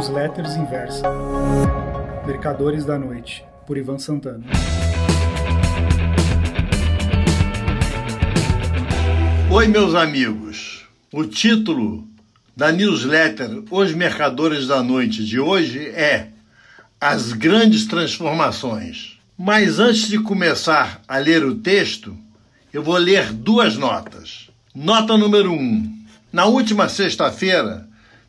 Newsletters Inversa. Mercadores da Noite, por Ivan Santana. Oi, meus amigos. O título da newsletter Os Mercadores da Noite de hoje é As Grandes Transformações. Mas antes de começar a ler o texto, eu vou ler duas notas. Nota número 1. Um. Na última sexta-feira,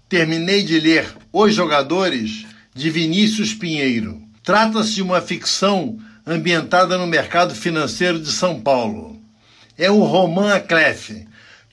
terminei de ler Os Jogadores de Vinícius Pinheiro. Trata-se de uma ficção ambientada no mercado financeiro de São Paulo. É um romã clef,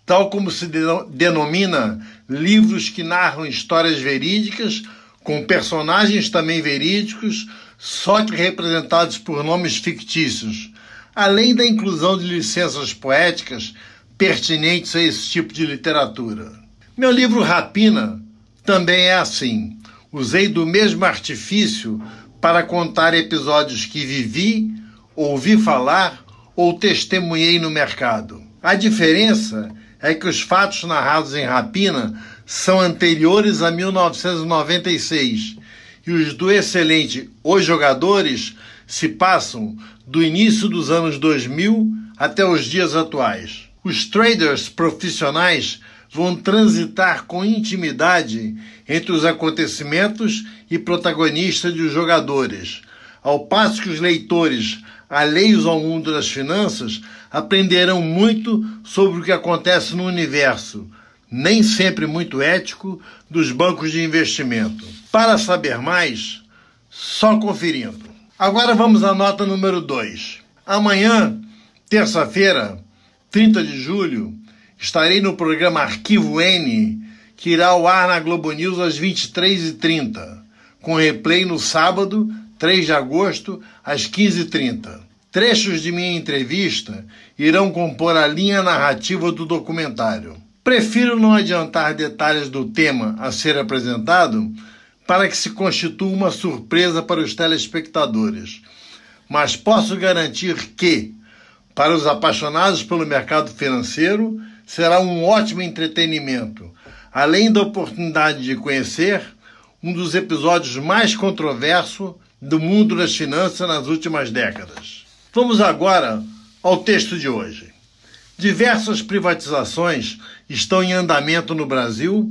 tal como se denomina livros que narram histórias verídicas, com personagens também verídicos, só que representados por nomes fictícios, além da inclusão de licenças poéticas pertinentes a esse tipo de literatura. Meu livro Rapina também é assim. Usei do mesmo artifício para contar episódios que vivi, ouvi falar ou testemunhei no mercado. A diferença é que os fatos narrados em Rapina são anteriores a 1996 e os do excelente Os Jogadores se passam do início dos anos 2000 até os dias atuais. Os traders profissionais vão transitar com intimidade entre os acontecimentos e protagonistas dos jogadores, ao passo que os leitores, alheios ao mundo das finanças, aprenderão muito sobre o que acontece no universo, nem sempre muito ético, dos bancos de investimento. Para saber mais, só conferindo. Agora vamos à nota número 2. Amanhã, terça-feira, 30 de julho, estarei no programa Arquivo N, que irá ao ar na Globo News às 23h30, com replay no sábado, 3 de agosto, às 15h30. Trechos de minha entrevista irão compor a linha narrativa do documentário. Prefiro não adiantar detalhes do tema a ser apresentado para que se constitua uma surpresa para os telespectadores, mas posso garantir que para os apaixonados pelo mercado financeiro, será um ótimo entretenimento, além da oportunidade de conhecer um dos episódios mais controversos do mundo das finanças nas últimas décadas. Vamos agora ao texto de hoje. Diversas privatizações estão em andamento no Brasil,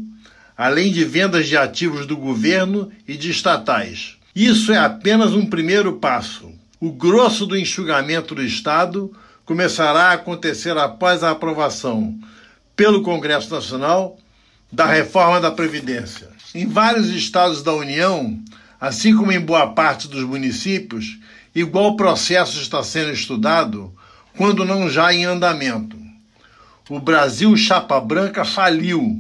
além de vendas de ativos do governo e de estatais. Isso é apenas um primeiro passo. O grosso do enxugamento do Estado começará a acontecer após a aprovação pelo Congresso Nacional da reforma da Previdência. Em vários estados da União, assim como em boa parte dos municípios, igual processo está sendo estudado, quando não já em andamento. O Brasil Chapa Branca faliu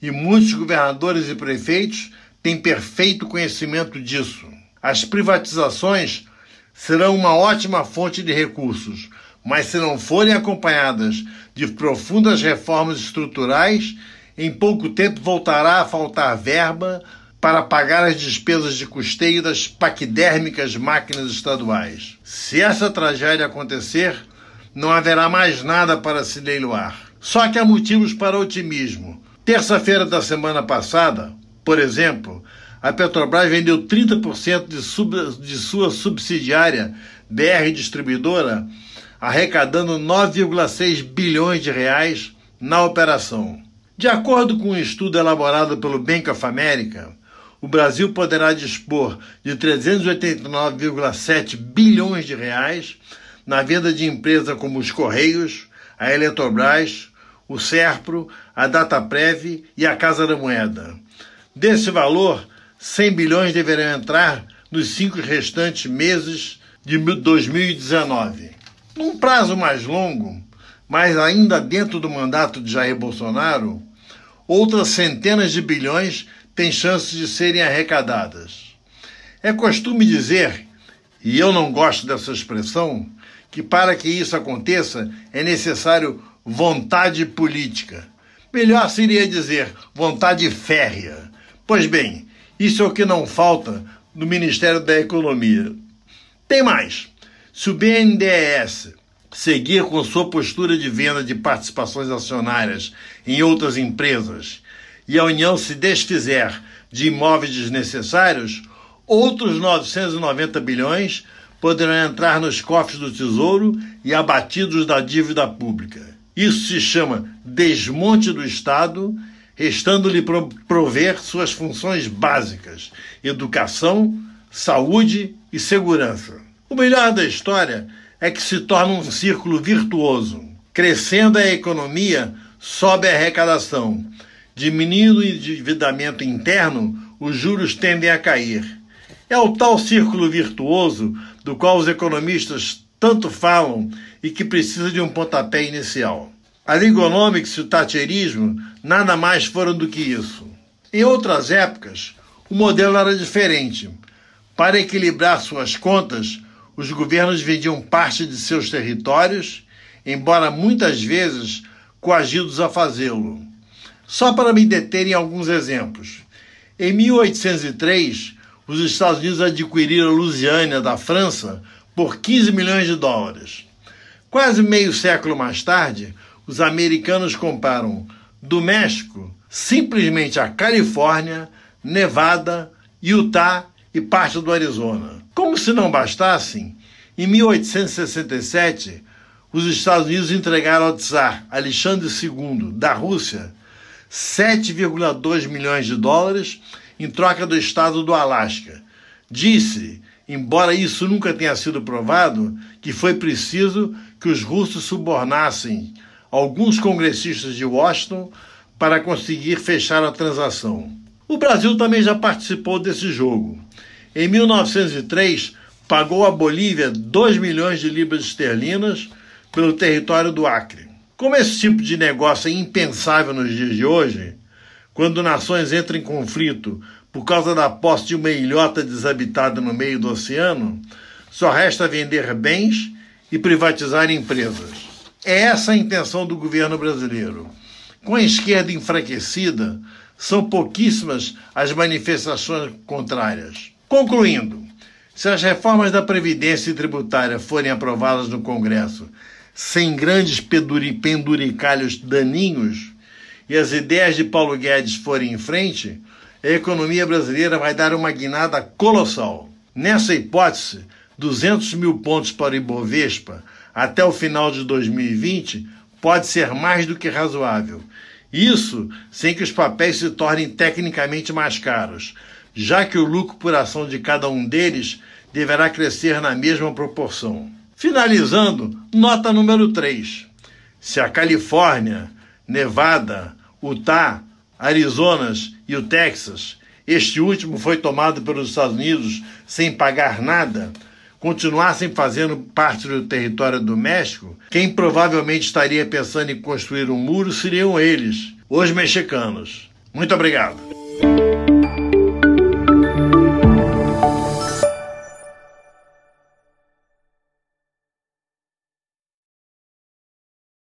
e muitos governadores e prefeitos têm perfeito conhecimento disso. As privatizações serão uma ótima fonte de recursos, mas se não forem acompanhadas de profundas reformas estruturais, em pouco tempo voltará a faltar verba para pagar as despesas de custeio das paquidérmicas máquinas estaduais. Se essa tragédia acontecer, não haverá mais nada para se leiloar. Só que há motivos para otimismo. Terça-feira da semana passada, por exemplo, a Petrobras vendeu 30% de, sub, de sua subsidiária BR Distribuidora arrecadando 9,6 bilhões de reais na operação. De acordo com um estudo elaborado pelo Bank of America, o Brasil poderá dispor de 389,7 bilhões de reais na venda de empresas como os Correios, a Eletrobras, o Serpro, a Dataprev e a Casa da Moeda. Desse valor, 100 bilhões deverão entrar nos cinco restantes meses de 2019. Num prazo mais longo, mas ainda dentro do mandato de Jair Bolsonaro, outras centenas de bilhões têm chances de serem arrecadadas. É costume dizer, e eu não gosto dessa expressão, que para que isso aconteça é necessário vontade política. Melhor seria dizer vontade férrea. Pois bem, isso é o que não falta no Ministério da Economia. Tem mais. Se o BNDES seguir com sua postura de venda de participações acionárias em outras empresas e a União se desfizer de imóveis desnecessários, outros 990 bilhões poderão entrar nos cofres do Tesouro e abatidos da dívida pública. Isso se chama desmonte do Estado, restando-lhe prover suas funções básicas: educação, saúde e segurança. O melhor da história é que se torna um círculo virtuoso. Crescendo a economia, sobe a arrecadação. Diminuindo o endividamento interno, os juros tendem a cair. É o tal círculo virtuoso do qual os economistas tanto falam e que precisa de um pontapé inicial. A Lingonomics e o Thatcherismo nada mais foram do que isso. Em outras épocas, o modelo era diferente. Para equilibrar suas contas, os governos vendiam parte de seus territórios, embora muitas vezes coagidos a fazê-lo. Só para me deter em alguns exemplos. Em 1803, os Estados Unidos adquiriram Louisiana da França por 15 milhões de dólares. Quase meio século mais tarde, os americanos compraram do México simplesmente a Califórnia, Nevada, Utah e parte do Arizona. Como se não bastassem, em 1867, os Estados Unidos entregaram ao czar Alexandre II da Rússia 7,2 milhões de dólares em troca do estado do Alasca. Disse, embora isso nunca tenha sido provado, que foi preciso que os russos subornassem alguns congressistas de Washington para conseguir fechar a transação. O Brasil também já participou desse jogo. Em 1903, pagou à Bolívia 2 milhões de libras esterlinas pelo território do Acre. Como esse tipo de negócio é impensável nos dias de hoje, quando nações entram em conflito por causa da posse de uma ilhota desabitada no meio do oceano, só resta vender bens e privatizar empresas. É essa a intenção do governo brasileiro. Com a esquerda enfraquecida, são pouquíssimas as manifestações contrárias. Concluindo, se as reformas da Previdência e tributária forem aprovadas no Congresso sem grandes penduricalhos daninhos e as ideias de Paulo Guedes forem em frente, a economia brasileira vai dar uma guinada colossal. Nessa hipótese, 200 mil pontos para o Ibovespa até o final de 2020 pode ser mais do que razoável. Isso sem que os papéis se tornem tecnicamente mais caros, já que o lucro por ação de cada um deles deverá crescer na mesma proporção. Finalizando, nota número 3. Se a Califórnia, Nevada, Utah, Arizonas e o Texas, este último foi tomado pelos Estados Unidos sem pagar nada, continuassem fazendo parte do território do México, quem provavelmente estaria pensando em construir um muro seriam eles, os mexicanos. Muito obrigado.